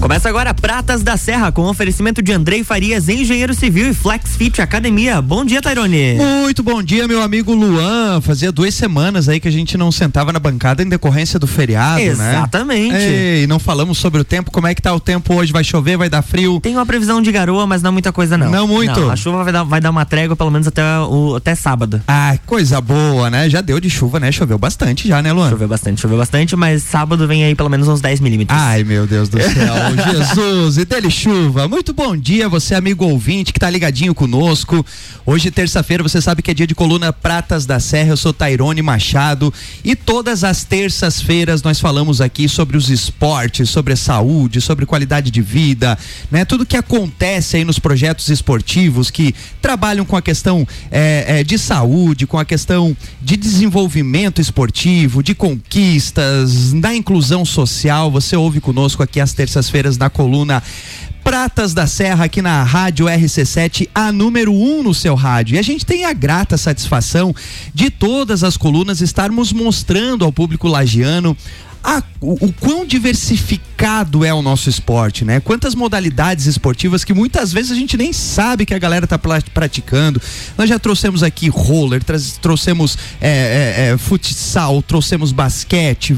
Começa agora Pratas da Serra com oferecimento de Andrei Farias, engenheiro civil e Flex Fit Academia. Bom dia, Tairone. Muito bom dia, meu amigo Luan. Fazia duas semanas aí que a gente não sentava na bancada em decorrência do feriado, Exatamente. né? Exatamente. E não falamos sobre o tempo. Como é que tá o tempo hoje? Vai chover? Vai dar frio? Tem uma previsão de garoa, mas não muita coisa não. Não muito? Não, a chuva vai dar, vai dar uma trégua pelo menos até, o, até sábado. Ah, coisa boa, né? Já deu de chuva, né? Choveu bastante já, né, Luan? Choveu bastante, choveu bastante, mas sábado vem aí pelo menos uns 10 milímetros. Ai, meu Deus do céu. Jesus e dele chuva. Muito bom dia, você amigo ouvinte que tá ligadinho conosco. Hoje, terça-feira, você sabe que é dia de coluna Pratas da Serra. Eu sou Tairone Machado e todas as terças-feiras nós falamos aqui sobre os esportes, sobre a saúde, sobre qualidade de vida, né? Tudo que acontece aí nos projetos esportivos que trabalham com a questão é, é, de saúde, com a questão de desenvolvimento esportivo, de conquistas, da inclusão social. Você ouve conosco aqui às terças-feiras quintas-feiras na coluna Pratas da Serra aqui na Rádio RC7, a número 1 um no seu rádio. E a gente tem a grata satisfação de todas as colunas estarmos mostrando ao público lagiano a, o, o, quão diversificado é o nosso esporte, né? Quantas modalidades esportivas que muitas vezes a gente nem sabe que a galera tá praticando. Nós já trouxemos aqui roller, trouxemos é, é, é, futsal, trouxemos basquete,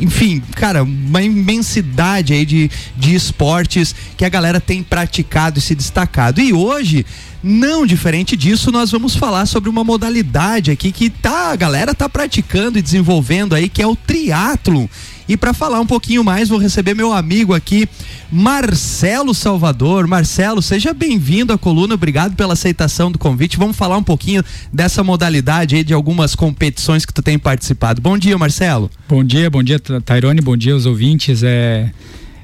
enfim, cara, uma imensidade aí de, de esportes que a galera tem praticado e se destacado. E hoje não diferente disso, nós vamos falar sobre uma modalidade aqui que tá, a galera tá praticando e desenvolvendo aí, que é o triatlo. E para falar um pouquinho mais, vou receber meu amigo aqui, Marcelo Salvador. Marcelo, seja bem-vindo à coluna. Obrigado pela aceitação do convite. Vamos falar um pouquinho dessa modalidade aí de algumas competições que tu tem participado. Bom dia, Marcelo. Bom dia, bom dia, Tairone, bom dia aos ouvintes. É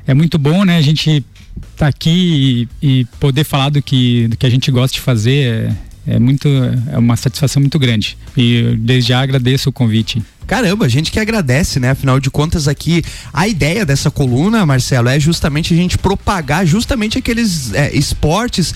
é muito bom, né? A gente estar tá aqui e, e, poder falar do que, do que a gente gosta de fazer é, é muito é uma satisfação muito grande e desde já agradeço o convite. Caramba, a gente que agradece, né? Afinal de contas, aqui a ideia dessa coluna, Marcelo, é justamente a gente propagar justamente aqueles é, esportes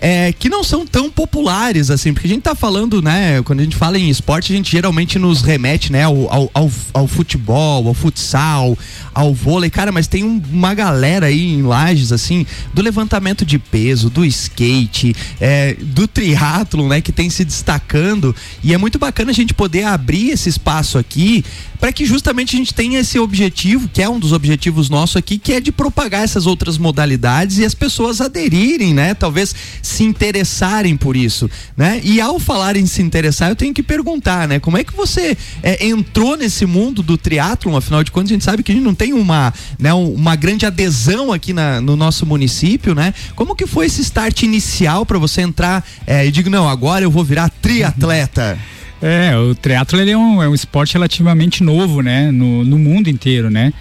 é, que não são tão populares assim, porque a gente tá falando, né? Quando a gente fala em esporte, a gente geralmente nos remete, né, ao, ao, ao, futebol, ao futsal, ao vôlei, cara, mas tem um, uma galera aí em lajes, assim, do levantamento de peso, do skate, é, do triatlo, né, que tem se destacando e é muito bacana a gente poder abrir esse espaço aqui aqui para que justamente a gente tenha esse objetivo, que é um dos objetivos nossos aqui, que é de propagar essas outras modalidades e as pessoas aderirem, né? Talvez se interessarem por isso, né? E ao falar em se interessar, eu tenho que perguntar, né? Como é que você é, entrou nesse mundo do triatlon? Afinal de contas, a gente sabe que a gente não tem uma, né, uma grande adesão aqui na, no nosso município, né? Como que foi esse start inicial para você entrar é, e digo, não, agora eu vou virar triatleta? É, o triatlo é, um, é um esporte relativamente novo, né? No, no mundo inteiro, né?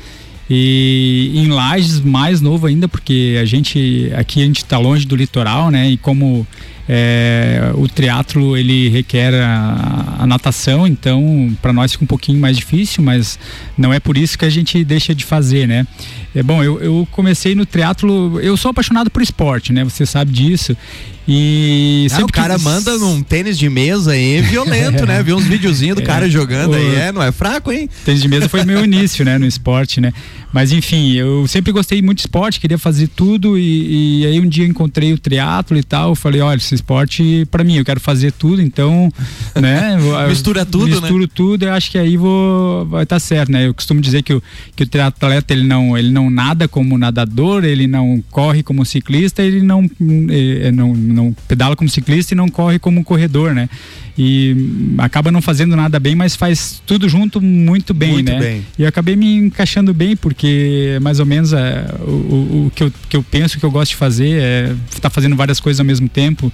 E em Lages mais novo ainda, porque a gente aqui a gente está longe do litoral, né? E como é, o triatlo ele requer a, a natação, então para nós fica um pouquinho mais difícil, mas não é por isso que a gente deixa de fazer, né? É bom, eu, eu comecei no triatlo, eu sou apaixonado por esporte, né? Você sabe disso. E ah, o cara que... manda num tênis de mesa aí violento, né? Vi uns videozinhos do é, cara jogando o... aí, é, não é fraco, hein? Tênis de mesa foi meu início, né, no esporte, né? Mas enfim, eu sempre gostei muito de esporte, queria fazer tudo e, e aí um dia encontrei o triatlo e tal, falei, olha, esse esporte para mim, eu quero fazer tudo, então, né? Mistura tudo, misturo né? Misturo tudo, eu acho que aí vou vai estar tá certo, né? Eu costumo dizer que o que o triatleta ele não ele não nada como nadador, ele não corre como ciclista, ele não ele não não pedala como ciclista e não corre como corredor, né? E acaba não fazendo nada bem, mas faz tudo junto muito bem, muito né? Bem. E eu acabei me encaixando bem, porque mais ou menos é, o, o, o, que, eu, que eu penso que eu gosto de fazer é estar tá fazendo várias coisas ao mesmo tempo.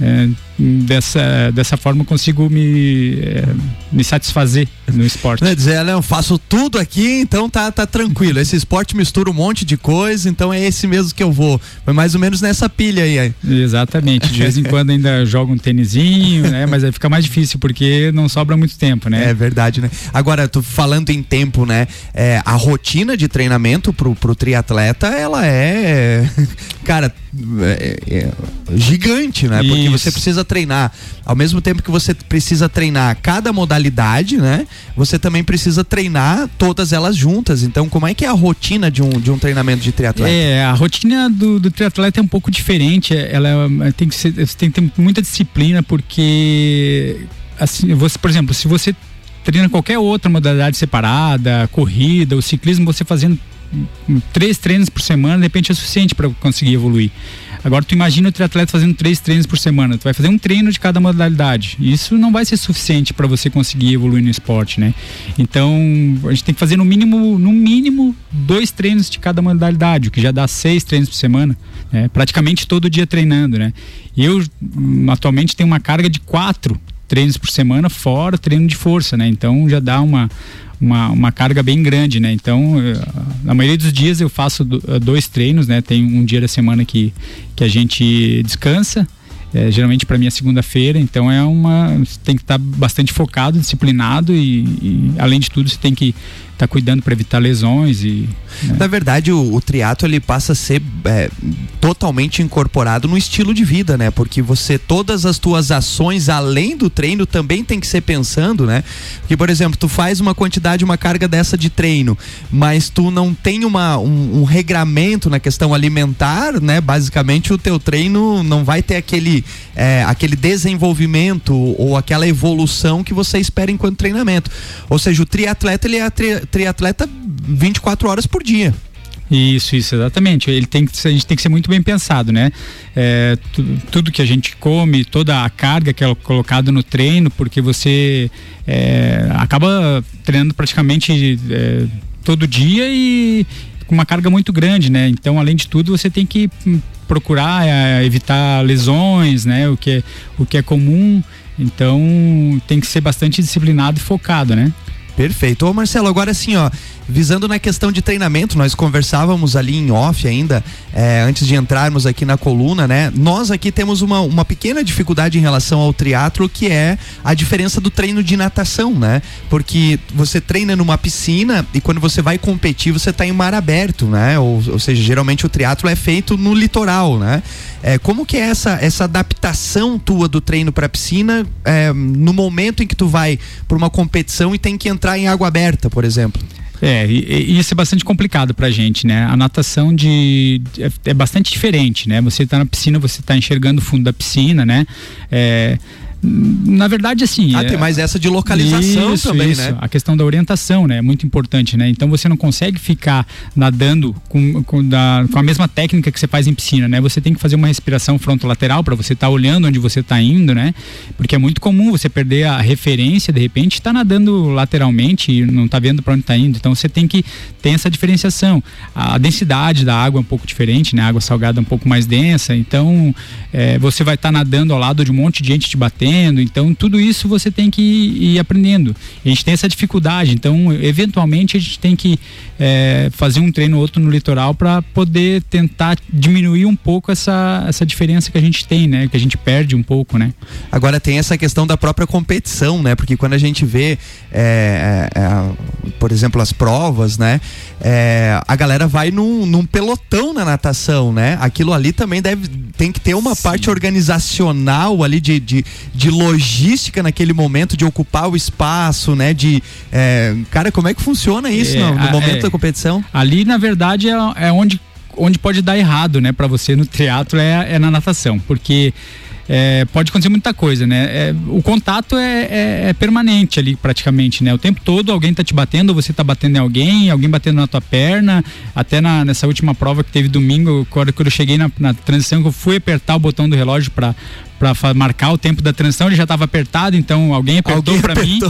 É, dessa, dessa forma consigo me, é, me satisfazer no esporte. Quer dizer, eu faço tudo aqui, então tá, tá tranquilo. Esse esporte mistura um monte de coisa, então é esse mesmo que eu vou. Foi mais ou menos nessa pilha aí. Exatamente. De vez em quando ainda jogo um tênisinho, né? Mas aí fica mais difícil porque não sobra muito tempo, né? É verdade, né? Agora, tu falando em tempo, né? É, a rotina de treinamento pro, pro triatleta, ela é, cara, é, é, gigante, né? Porque Isso. você precisa treinar, ao mesmo tempo que você precisa treinar cada modalidade, né? Você também precisa treinar todas elas juntas. Então, como é que é a rotina de um, de um treinamento de triatleta? É, a rotina do, do triatleta é um pouco diferente. Ela é, tem que ser, tem que ter muita disciplina, porque assim, você, por exemplo, se você treina qualquer outra modalidade separada, corrida, o ciclismo, você fazendo três treinos por semana, de repente é suficiente para conseguir evoluir. Agora tu imagina o triatleta fazendo três treinos por semana, tu vai fazer um treino de cada modalidade. Isso não vai ser suficiente para você conseguir evoluir no esporte, né? Então a gente tem que fazer no mínimo, no mínimo dois treinos de cada modalidade, o que já dá seis treinos por semana, né? praticamente todo dia treinando, né? Eu atualmente tenho uma carga de quatro treinos por semana, fora treino de força, né? Então já dá uma, uma, uma carga bem grande, né? Então, eh, na maioria dos dias eu faço eh, dois treinos, né? Tem um dia da semana que, que a gente descansa, é, geralmente para mim é segunda-feira, então é uma. Você tem que estar tá bastante focado, disciplinado e, e, além de tudo, você tem que tá cuidando para evitar lesões e né? na verdade o, o triatlo ele passa a ser é, totalmente incorporado no estilo de vida né? Porque você todas as tuas ações além do treino também tem que ser pensando né? Que por exemplo tu faz uma quantidade uma carga dessa de treino mas tu não tem uma um, um regramento na questão alimentar né? Basicamente o teu treino não vai ter aquele é, aquele desenvolvimento ou aquela evolução que você espera enquanto treinamento. Ou seja o triatleta ele é triatleta 24 horas por dia. Isso, isso, exatamente. Ele tem que, a gente tem que ser muito bem pensado, né? É, tu, tudo que a gente come, toda a carga que é colocada no treino, porque você é, acaba treinando praticamente é, todo dia e com uma carga muito grande, né? Então, além de tudo, você tem que procurar é, evitar lesões, né? O que é, o que é comum. Então, tem que ser bastante disciplinado e focado, né? Perfeito. Ô Marcelo, agora sim, ó, visando na questão de treinamento, nós conversávamos ali em off ainda, é, antes de entrarmos aqui na coluna, né? Nós aqui temos uma, uma pequena dificuldade em relação ao triatlo, que é a diferença do treino de natação, né? Porque você treina numa piscina e quando você vai competir, você está em mar aberto, né? Ou, ou seja, geralmente o triatlo é feito no litoral, né? É, como que é essa, essa adaptação tua do treino para piscina é, no momento em que tu vai para uma competição e tem que entrar em água aberta, por exemplo? É, e, e isso é bastante complicado pra gente, né? A natação de, é, é bastante diferente, né? Você tá na piscina, você tá enxergando o fundo da piscina, né? É, na verdade, assim. Ah, tem mais essa de localização isso, também, isso. né? A questão da orientação, né? É muito importante, né? Então você não consegue ficar nadando com, com, da, com a mesma técnica que você faz em piscina, né? Você tem que fazer uma respiração frontolateral para você estar tá olhando onde você está indo, né? Porque é muito comum você perder a referência, de repente, está nadando lateralmente e não está vendo para onde está indo. Então você tem que ter essa diferenciação. A densidade da água é um pouco diferente, né? A água salgada é um pouco mais densa. Então é, você vai estar tá nadando ao lado de um monte de gente te batendo Então, tudo isso você tem que ir, aprendendo. A gente tem essa dificuldade. Então, eventualmente, a gente tem que é, fazer um treino ou outro no litoral para poder tentar diminuir um pouco essa, essa diferença que a gente tem, né? Que a gente perde um pouco, né? Agora tem essa questão da própria competição, né? Porque quando a gente vê, é, é, por exemplo, as provas, né? A galera vai num, num, pelotão na natação, né? Aquilo ali também deve tem que ter uma Sim. parte organizacional ali de, de, de logística naquele momento, de ocupar o espaço, né? De é, cara, como é que funciona isso é, no, no momento é, da competição? Ali, na verdade, é, é, onde, onde pode dar errado, né? Para você no teatro é, é na natação, porque é, pode acontecer muita coisa, né? É, o contato é, é, é, permanente ali, praticamente, né? O tempo todo alguém tá te batendo, você tá batendo em alguém, alguém batendo na tua perna. Até na, nessa última prova que teve domingo, quando, quando eu cheguei na, na transição, que eu fui apertar o botão do relógio para para marcar o tempo da transição, ele já estava apertado, então alguém apertou para mim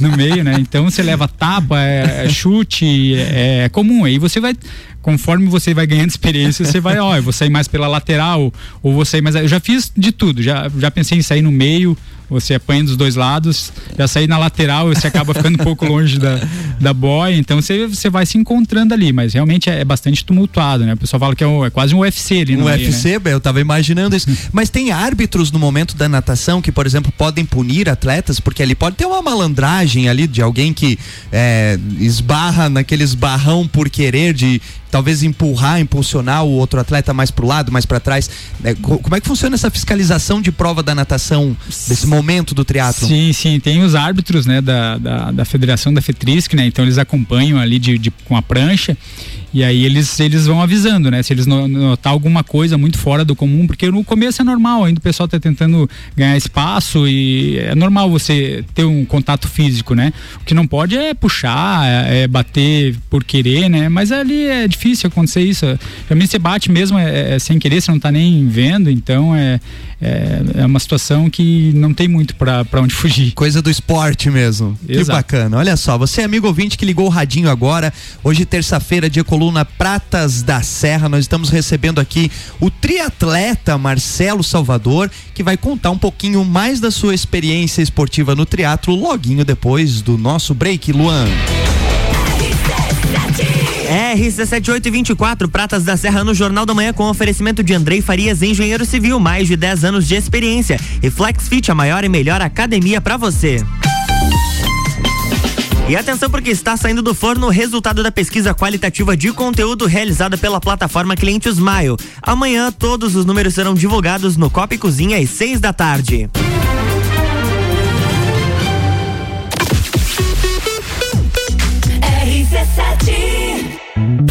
no meio, né? Então você leva tapa, é, é chute, é, é, comum. Aí você vai, conforme você vai ganhando experiência, você vai, ó, eu vou sair mais pela lateral, ou vou sair mais. Eu já fiz de tudo, já, já pensei em sair no meio, você apanha dos dois lados, já sair na lateral você acaba ficando um pouco longe da, da boia, então você, você vai se encontrando ali, mas realmente é, é bastante tumultuado, né? O pessoal fala que é, um, é quase um UFC ali no Um meio, UFC, né? eu tava imaginando isso. mas tem árbitros no momento da natação que, por exemplo, podem punir atletas, porque ali pode ter uma malandragem ali de alguém que é, esbarra naquele esbarrão por querer de talvez empurrar, impulsionar o outro atleta mais para o lado, mais para trás. É, como é que funciona essa fiscalização de prova da natação desse momento do triatlo? Sim, sim, tem os árbitros, né, da, da, da federação da FETRISC, né, então eles acompanham ali de, de, com a prancha e aí eles, eles vão avisando, né? Se eles notar alguma coisa muito fora do comum, porque no começo é normal, ainda o pessoal está tentando ganhar espaço e é normal você ter um contato físico, né? O que não pode é puxar, é, é bater por querer, né? Mas ali é difícil acontecer isso. Realmente você bate mesmo é, é sem querer, você não está nem vendo, então é, é, é, uma situação que não tem muito para onde fugir. Coisa do esporte mesmo. Exato. Que bacana. Olha só, você é amigo ouvinte que ligou o radinho agora, hoje terça-feira, dia coluna Pratas da Serra. Nós estamos recebendo aqui o triatleta Marcelo Salvador, que vai contar um pouquinho mais da sua experiência esportiva no triatlo, loguinho depois do nosso break, Luan. RC7824, Pratas da Serra no Jornal da Manhã com oferecimento de Andrei Farias, engenheiro civil, mais de 10 anos de experiência. E FlexFit, a maior e melhor academia para você. E atenção porque está saindo do forno o resultado da pesquisa qualitativa de conteúdo realizada pela plataforma Cliente Smile. Amanhã todos os números serão divulgados no Copa e Cozinha às seis da tarde.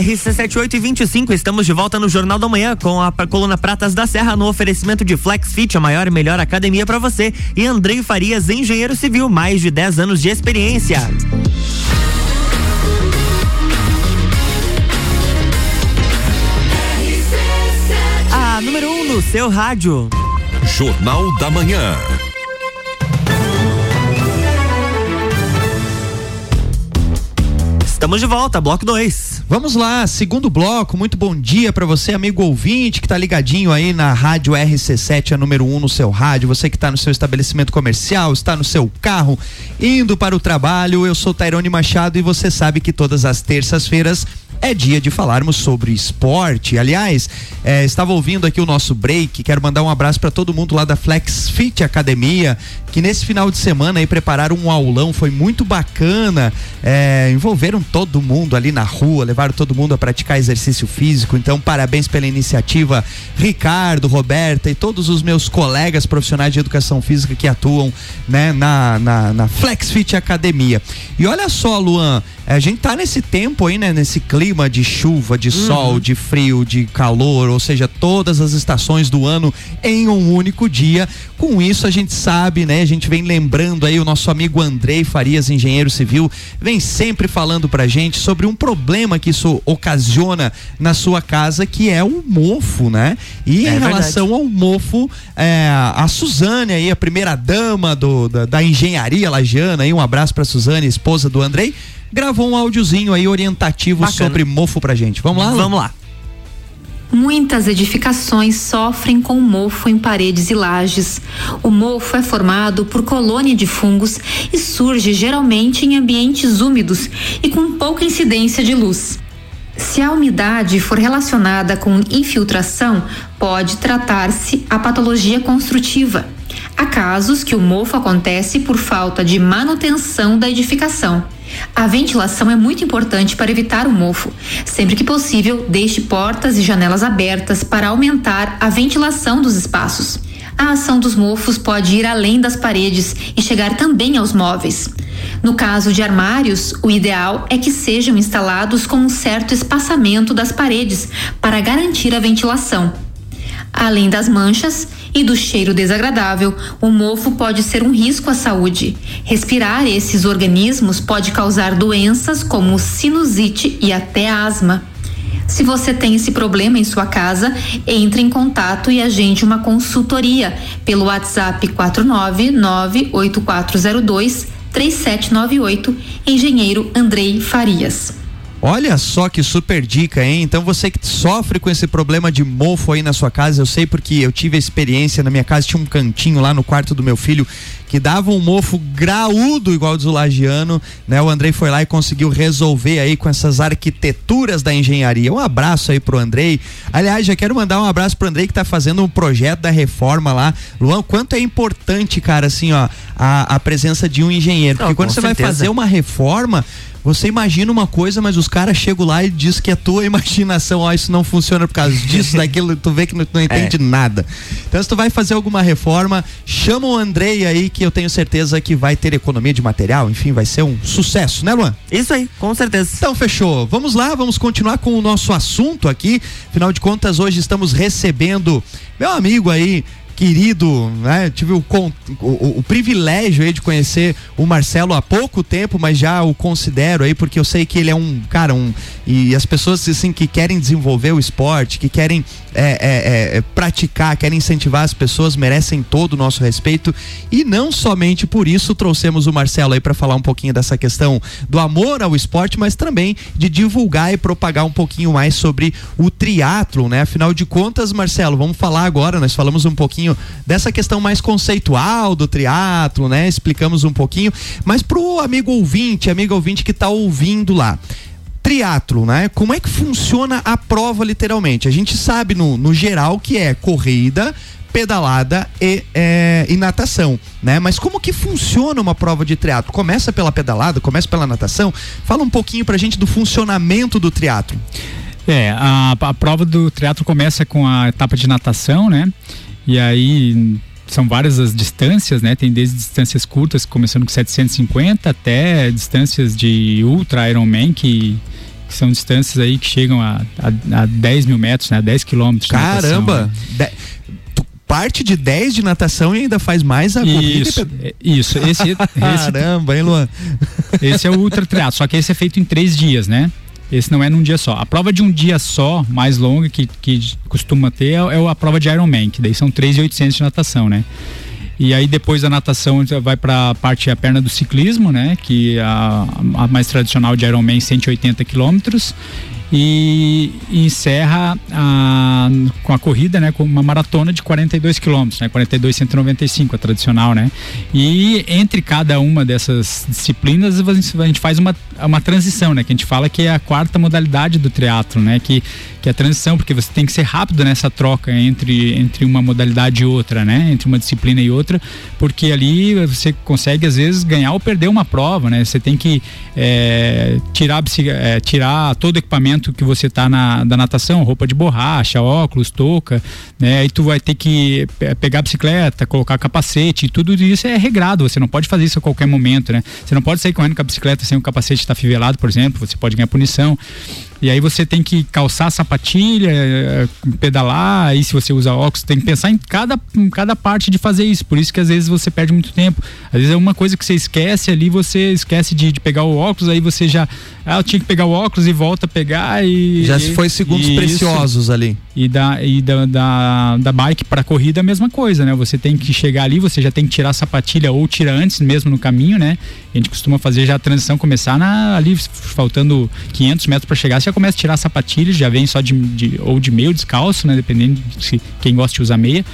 RC7825, estamos de volta no Jornal da Manhã com a coluna Pratas da Serra no oferecimento de Flex Fit, a maior e melhor academia para você, e Andrei Farias, engenheiro civil, mais de 10 anos de experiência. A número 1 um no seu rádio. Jornal da Manhã. Estamos de volta, bloco 2. Vamos lá, segundo bloco. Muito bom dia para você, amigo ouvinte, que tá ligadinho aí na Rádio RC7, a número 1 um no seu rádio. Você que está no seu estabelecimento comercial, está no seu carro, indo para o trabalho. Eu sou Tairone Machado e você sabe que todas as terças-feiras é dia de falarmos sobre esporte. Aliás, é, estava ouvindo aqui o nosso break. Quero mandar um abraço para todo mundo lá da Flex Fit Academia, que nesse final de semana aí prepararam um aulão, foi muito bacana. É, envolveram todo mundo ali na rua, levaram todo mundo a praticar exercício físico. Então, parabéns pela iniciativa, Ricardo, Roberta e todos os meus colegas profissionais de educação física que atuam né, na, na, na Flex Fit Academia. E olha só, Luan, a gente tá nesse tempo aí, né? Nesse clima de chuva, de uhum. sol, de frio, de calor, ou seja, todas as estações do ano em um único dia. Com isso, a gente sabe, né? A gente vem lembrando aí o nosso amigo Andrei Farias, engenheiro civil, vem sempre falando pra gente sobre um problema que isso ocasiona na sua casa, que é o mofo, né? E é em relação verdade. ao mofo, é, a Suzane aí, a primeira dama do, da, da engenharia lajana, aí um abraço pra Suzane, esposa do Andrei gravou um áudiozinho aí orientativo Bacana. sobre mofo pra gente. Vamos lá? Vamos lá. Muitas edificações sofrem com mofo em paredes e lajes. O mofo é formado por colônia de fungos e surge geralmente em ambientes úmidos e com pouca incidência de luz. Se a umidade for relacionada com infiltração, pode tratar-se a patologia construtiva. Há casos que o mofo acontece por falta de manutenção da edificação. A ventilação é muito importante para evitar o mofo. Sempre que possível, deixe portas e janelas abertas para aumentar a ventilação dos espaços. A ação dos mofos pode ir além das paredes e chegar também aos móveis. No caso de armários, o ideal é que sejam instalados com um certo espaçamento das paredes para garantir a ventilação. Além das manchas e do cheiro desagradável, o mofo pode ser um risco à saúde. Respirar esses organismos pode causar doenças como sinusite e até asma. Se você tem esse problema em sua casa, entre em contato e agende uma consultoria pelo WhatsApp 4998402 3798, engenheiro Andrei Farias. Olha só que super dica, hein? Então você que sofre com esse problema de mofo aí na sua casa, eu sei porque eu tive a experiência na minha casa, tinha um cantinho lá no quarto do meu filho que dava um mofo graúdo igual do Zulagiano, né? O Andrei foi lá e conseguiu resolver aí com essas arquiteturas da engenharia. Um abraço aí pro Andrei. Aliás, já quero mandar um abraço pro Andrei que tá fazendo um projeto da reforma lá. Luan, quanto é importante, cara, assim, ó, a, a presença de um engenheiro. Porque Não, quando você certeza. vai fazer uma reforma, você imagina uma coisa, mas os caras chegam lá e diz que é tua imaginação, ó, isso não funciona por causa disso, daquilo, tu vê que não, não entende é. nada. Então, se tu vai fazer alguma reforma, chama o Andrei aí, que eu tenho certeza que vai ter economia de material, enfim, vai ser um sucesso, né, Luan? Isso aí, com certeza. Então, fechou. Vamos lá, vamos continuar com o nosso assunto aqui. Afinal de contas, hoje estamos recebendo meu amigo aí, querido, né? Tive o, o, o, privilégio aí de conhecer o Marcelo há pouco tempo, mas já o considero aí porque eu sei que ele é um cara, um e as pessoas assim que querem desenvolver o esporte, que querem é, é, é, praticar, querem incentivar as pessoas, merecem todo o nosso respeito e não somente por isso trouxemos o Marcelo aí para falar um pouquinho dessa questão do amor ao esporte, mas também de divulgar e propagar um pouquinho mais sobre o triatlo, né? Afinal de contas, Marcelo, vamos falar agora, nós falamos um pouquinho pouquinho dessa questão mais conceitual do triatlo, né? Explicamos um pouquinho, mas pro amigo ouvinte, amigo ouvinte que está ouvindo lá, triatlo, né? Como é que funciona a prova literalmente? A gente sabe no, no geral que é corrida, pedalada e, é, e, natação, né? Mas como que funciona uma prova de triatlo? Começa pela pedalada, começa pela natação? Fala um pouquinho pra gente do funcionamento do triatlo. É, a, a prova do triatlo começa com a etapa de natação, né? E aí são várias as distâncias, né? Tem desde distâncias curtas, começando com 750, até distâncias de Ultra Ironman, que, que são distâncias aí que chegam a, a, a 10 mil metros, né? 10 quilômetros. Caramba! Natação, né? parte de 10 de natação e ainda faz mais a isso, corrida. É, isso, esse, esse Caramba, hein, Luan? Esse é o ultra triatlo, só que esse é feito em três dias, né? Esse não é num dia só. A prova de um dia só, mais longa, que, que costuma ter, é, é a prova de Ironman, que daí são 3.800 de natação, né? E aí depois da natação vai para a parte a perna do ciclismo, né? Que é a, a mais tradicional de Ironman 180 quilômetros e, encerra a, com a corrida, né, com uma maratona de 42 quilômetros, né, 42 195 a tradicional, né. E entre cada uma dessas disciplinas a gente faz uma, uma transição, né, que a gente fala que é a quarta modalidade do triatlo, né, que que é a transição, porque você tem que ser rápido nessa troca entre, entre uma modalidade e outra, né? Entre uma disciplina e outra, porque ali você consegue às vezes ganhar ou perder uma prova, né? Você tem que é, tirar, é, tirar todo o equipamento que você tá na da natação, roupa de borracha, óculos, touca, né? E tu vai ter que pegar a bicicleta, colocar capacete, tudo isso é regrado, você não pode fazer isso a qualquer momento, né? Você não pode sair correndo com a bicicleta sem o capacete estar fivelado, por exemplo, você pode ganhar punição. E aí você tem que calçar sapatilha, eh, pedalar, aí se você usa óculos, tem que pensar em cada, em cada parte de fazer isso. Por isso que às vezes você perde muito tempo. Às vezes é uma coisa que você esquece ali, você esquece de, de pegar o óculos, aí você já. Ah, eu tinha que pegar o óculos e volta a pegar e. Já se foi segundos e preciosos isso. ali. E da, e da, da, da bike para corrida a mesma coisa, né? Você tem que chegar ali, você já tem que tirar a sapatilha ou tira antes mesmo no caminho, né? A gente costuma fazer já a transição começar na, ali, faltando 500 metros para chegar, você começa a tirar a sapatilha, já vem só de, de ou de meio descalço, né? Dependendo de se, quem gosta de usar meia.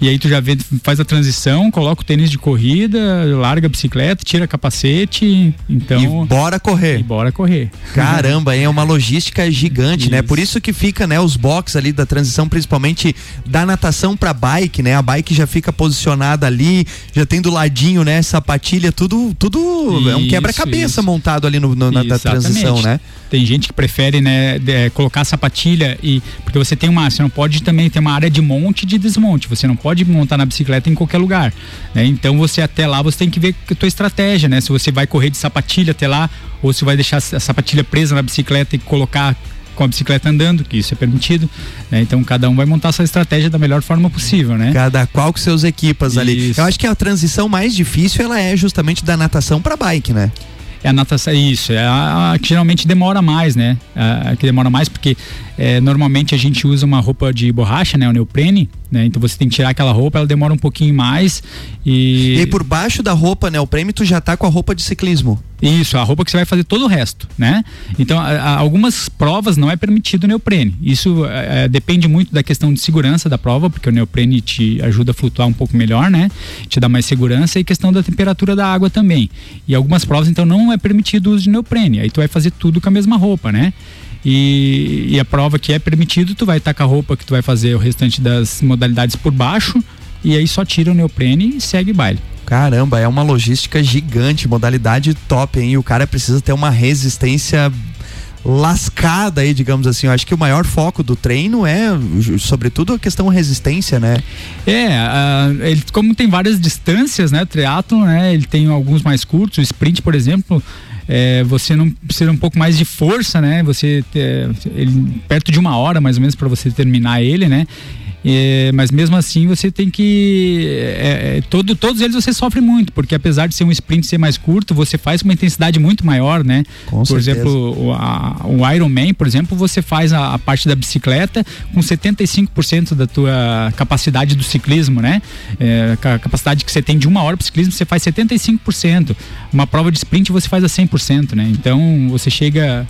E aí tu já vê, faz a transição, coloca o tênis de corrida, larga a bicicleta, tira capacete, então... E bora correr. E bora correr. Caramba, é uma logística gigante, isso. né? Por isso que fica, né, os boxes ali da transição, principalmente da natação pra bike, né? A bike já fica posicionada ali, já tem do ladinho, né, sapatilha, tudo, tudo isso, é um quebra-cabeça montado ali no, no na transição, né? Tem gente que prefere, né, de, colocar sapatilha e porque você tem uma, você não pode também ter uma área de monte e de desmonte. Você não pode montar na bicicleta em qualquer lugar, né? Então você até lá você tem que ver a tua estratégia, né? Se você vai correr de sapatilha até lá ou se vai deixar a sapatilha presa na bicicleta e colocar com a bicicleta andando, que isso é permitido. Né? Então cada um vai montar essa estratégia da melhor forma possível, né? Cada qual com seus equipas isso. ali. Eu acho que a transição mais difícil ela é justamente da natação para bike, né? É a natação, isso, é a, a, que geralmente demora mais, né? A, a que demora mais porque é, normalmente a gente usa uma roupa de borracha, né? O neoprene, né? Então você tem que tirar aquela roupa, ela demora um pouquinho mais e... E aí por baixo da roupa neoprene tu já tá com a roupa de ciclismo. Isso, a roupa que você vai fazer todo o resto, né? Então, a, a, algumas provas não é permitido o neoprene. Isso é, depende muito da questão de segurança da prova, porque o neoprene te ajuda a flutuar um pouco melhor, né? Te dá mais segurança e questão da temperatura da água também. E algumas provas, então, não é permitido o uso de neoprene. Aí tu vai fazer tudo com a mesma roupa, né? E, e a prova que é permitido, tu vai estar com a roupa que tu vai fazer o restante das modalidades por baixo e aí só tira o neoprene e segue baile. Caramba, é uma logística gigante, modalidade top, hein? E o cara precisa ter uma resistência lascada aí, digamos assim. Eu acho que o maior foco do treino é, sobretudo, a questão resistência, né? É, uh, ele, como tem várias distâncias, né? Triatlon, né? Ele tem alguns mais curtos. O sprint, por exemplo, é, você não precisa um pouco mais de força, né? Você é, ele, perto de uma hora mais ou menos para você terminar ele, né? É, mas mesmo assim você tem que. É, é, todo, todos eles você sofre muito, porque apesar de ser um sprint ser mais curto, você faz com uma intensidade muito maior, né? Com por certeza. exemplo, o, a, o Ironman, por exemplo, você faz a, a, parte da bicicleta com 75% da tua capacidade do ciclismo, né? É, a capacidade que você tem de uma hora para ciclismo, você faz 75%. Uma prova de sprint você faz a 100%, né? Então você chega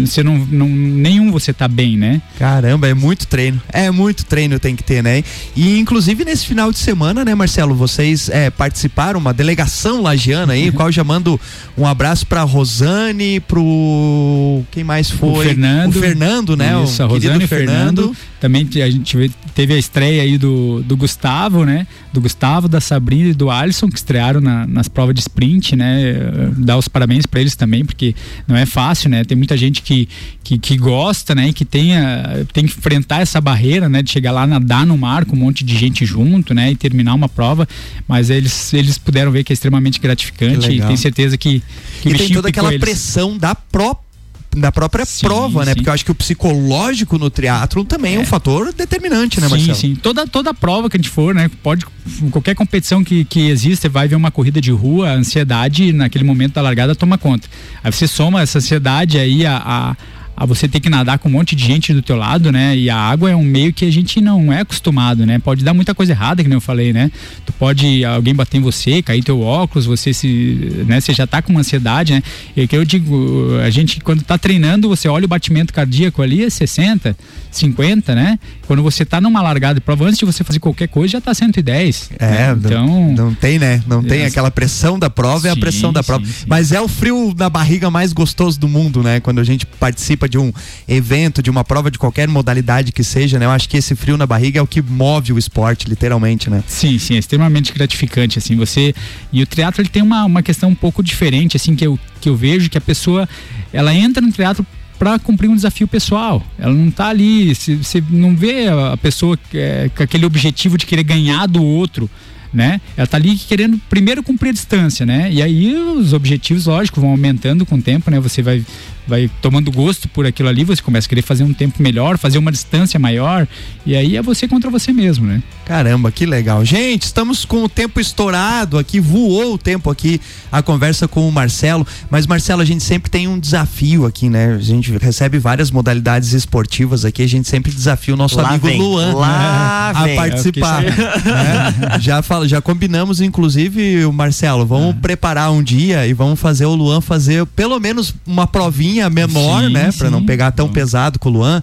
você não, não nenhum você tá bem, né? Caramba, é muito treino. É muito treino tem que ter, né? E inclusive nesse final de semana, né, Marcelo, vocês é, participaram uma delegação lagiana aí, qual já mando um abraço para Rosane, pro quem mais foi? O Fernando. O Fernando, né? Isso, o a Rosane Fernando. Fernando. Também a gente teve a estreia aí do, do Gustavo, né? Do Gustavo, da Sabrina e do Alisson, que estrearam na, nas provas de sprint, né? Dar os parabéns para eles também, porque não é fácil, né? Tem muita gente que, que, que gosta, né? E que tenha, tem que enfrentar essa barreira, né? De chegar lá, nadar no mar com um monte de gente junto, né? E terminar uma prova. Mas eles, eles puderam ver que é extremamente gratificante e tenho certeza que, que e tem toda aquela pressão da própria da própria sim, prova, né? Sim. Porque eu acho que o psicológico no triatlo também é, é um fator determinante, né, Marcelo? Sim, sim. Toda, toda prova que a gente for, né? Pode, qualquer competição que, que existe, vai ver uma corrida de rua, a ansiedade naquele momento da largada toma conta. Aí você soma essa ansiedade aí a, a a você ter que nadar com um monte de gente do teu lado, né? E a água é um meio que a gente não é acostumado, né? Pode dar muita coisa errada, que nem eu falei, né? Tu pode alguém bater em você, cair teu óculos, você se, né? Você já tá com uma ansiedade, né? E que eu digo, a gente quando tá treinando, você olha o batimento cardíaco ali é 60, 50, né? Quando você tá numa largada de prova, antes de você fazer qualquer coisa, já tá 110. É, né? então. Não, não, tem, né? Não tem é, aquela pressão da prova, sim, é a pressão da prova. Sim, sim. Mas é o frio na barriga mais gostoso do mundo, né? Quando a gente participa de um evento, de uma prova de qualquer modalidade que seja, né? Eu acho que esse frio na barriga é o que move o esporte, literalmente, né? Sim, sim, é extremamente gratificante, assim, você... E o teatro, ele tem uma, uma questão um pouco diferente, assim, que eu, que eu vejo que a pessoa, ela entra no teatro para cumprir um desafio pessoal. Ela não está ali, você não vê a pessoa é, com aquele objetivo de querer ganhar do outro, né? Ela está ali querendo primeiro cumprir a distância, né? E aí os objetivos, lógico, vão aumentando com o tempo, né? Você vai vai tomando gosto por aquilo ali, você começa a querer fazer um tempo melhor, fazer uma distância maior, e aí é você contra você mesmo, né? Caramba, que legal. Gente, estamos com o tempo estourado aqui, voou o tempo aqui, a conversa com o Marcelo, mas Marcelo, a gente sempre tem um desafio aqui, né? A gente recebe várias modalidades esportivas aqui, a gente sempre desafia o nosso lá amigo vem, Luan lá né? a participar. Né? já, fala, já combinamos, inclusive, o Marcelo, vamos ah. preparar um dia e vamos fazer o Luan fazer pelo menos uma provinha menor, sim, né? Para não pegar tão pesado com o Luan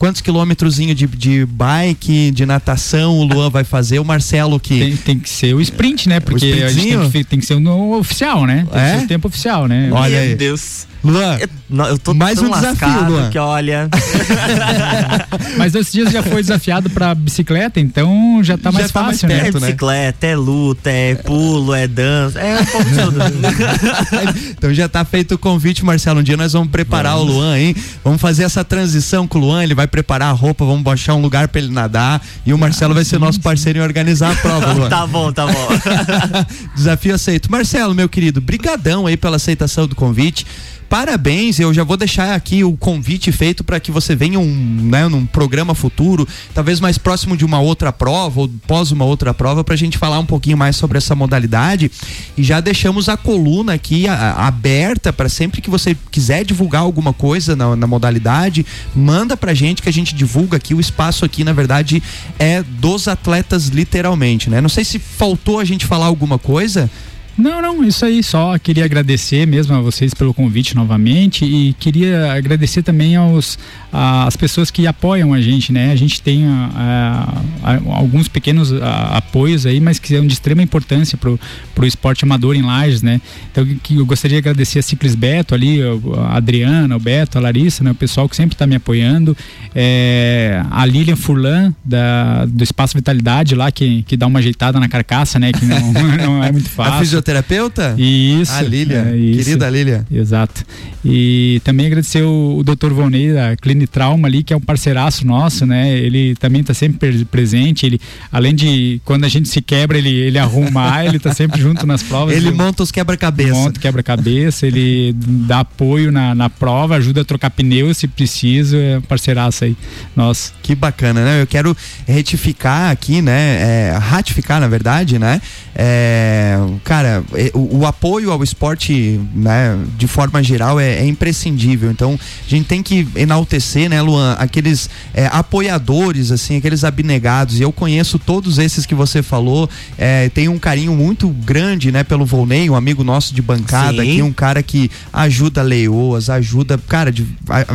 quantos quilômetrozinho de, de bike, de natação o Luan vai fazer, o Marcelo que. Tem, tem que ser o sprint, né? Porque a gente tem que, tem que ser o oficial, né? Tem É? que ser o tempo oficial, né? Olha Meu aí. Deus. Luan, Eu, eu tô Mais tão um desafio, lascado Luan. que olha. Mas esses dias já foi desafiado pra bicicleta, então já tá Já mais tá mais fácil, né? perto. É né? bicicleta, é luta, é pulo, é dança, é um pouco de tudo. então já tá feito o convite, Marcelo. Um dia nós vamos preparar o Luan, hein? Vamos fazer essa transição com o Luan. Ele vai preparar a roupa, vamos baixar um lugar pra ele nadar. E o Marcelo vai ser nosso parceiro em organizar a prova, Luan. tá bom, tá bom. Desafio aceito. Marcelo, meu querido, brigadão aí pela aceitação do convite. Parabéns, eu já vou deixar aqui o convite feito para que você venha um, né, num programa futuro, talvez mais próximo de uma outra prova ou pós uma outra prova, para a gente falar um pouquinho mais sobre essa modalidade. E já deixamos a coluna aqui a- a- aberta para sempre que você quiser divulgar alguma coisa na, na modalidade, manda pra gente que a gente divulga aqui. O espaço aqui, na verdade, é dos atletas, literalmente, né? Não sei se faltou a gente falar alguma coisa. Não, não, isso aí. Só queria agradecer mesmo a vocês pelo convite novamente e queria agradecer também aos às pessoas que apoiam a gente, né? A gente tem ah, ah, alguns pequenos ah, apoios aí, mas que são de extrema importância pro, pro esporte amador em Lages, né? Então que eu gostaria de agradecer a Ciclis Beto ali, a Adriana, o Beto, a Larissa, né? O pessoal que sempre está me apoiando. É, a Lilian Furlan, da, do Espaço Vitalidade lá, que, que dá uma ajeitada na carcaça, né? Que não, não é muito A fácil. Fisioterapeuta? Isso. A Lília, é isso. querida Lília. Exato. E também agradecer o, o Dr. Volney da Clini Trauma ali, que é um parceiraço nosso, né? Ele também está sempre pre- presente. Ele, além de quando a gente se quebra, ele, ele arruma, ele está sempre junto nas provas. Ele monta os quebra-cabeça. monta quebra-cabeça, ele dá apoio na, na prova, ajuda a trocar pneu se preciso, é um parceiraço aí. Nossa. Que bacana, né? Eu quero retificar aqui, né? É, ratificar, na verdade, né? É, cara, é, o, o apoio ao esporte, né? De forma geral, é, é imprescindível. Então, a gente tem que enaltecer, né, Luan? Aqueles é, apoiadores, assim, aqueles abnegados. E eu conheço todos esses que você falou. É, tenho um carinho muito grande, né? Pelo Volney, um amigo nosso de bancada Sim. aqui, um cara que ajuda leoas, ajuda, cara, de-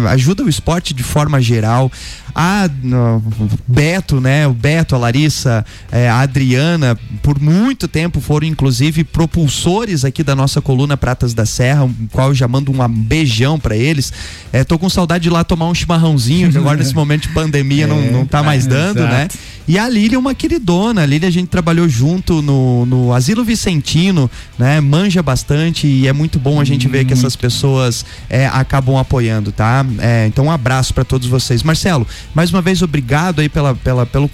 ajuda o esporte de forma geral. A no, Beto, né? O Beto, a Larissa, é, a Adriana, por muito tempo foram inclusive propulsores aqui da nossa coluna Pratas da Serra, qual eu já mando um beijão pra eles. É, tô com saudade de ir lá tomar um chimarrãozinho, que agora nesse momento de pandemia não, não tá mais dando, né? exato. E a Lília é uma queridona. A Lília a gente trabalhou junto no, no Asilo Vicentino, né? Manja bastante e é muito bom a gente ver que essas pessoas é, acabam apoiando, tá? É, então um abraço para todos vocês. Marcelo, mais uma vez obrigado aí pela, pela, pelo,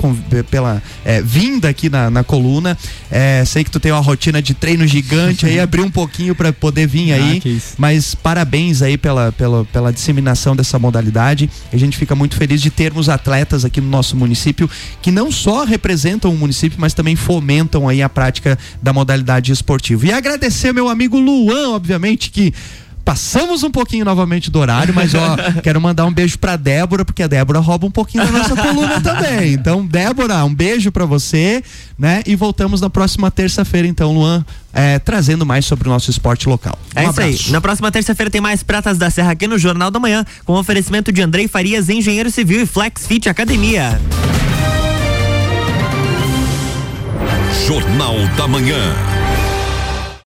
pela é, vinda aqui na, na coluna. É, sei que tu tem uma rotina de treino gigante aí, abrir um pouquinho para poder vir aí. Ah. Mas parabéns aí pela, pela, pela disseminação dessa modalidade. A gente fica muito feliz de termos atletas aqui no nosso município que não só representam o município, mas também fomentam aí a prática da modalidade esportiva. E agradecer meu amigo Luan, obviamente, que Passamos um pouquinho novamente do horário, mas ó, quero mandar um beijo pra Débora, porque a Débora rouba um pouquinho da nossa coluna também. Então, Débora, um beijo pra você, né? E voltamos na próxima terça-feira, então, Luan, é, trazendo mais sobre o nosso esporte local. É Um isso aí. abraço. Na próxima terça-feira tem mais Pratas da Serra aqui no Jornal da Manhã, com oferecimento de Andrei Farias, engenheiro civil e Flex Fit Academia. Jornal da Manhã.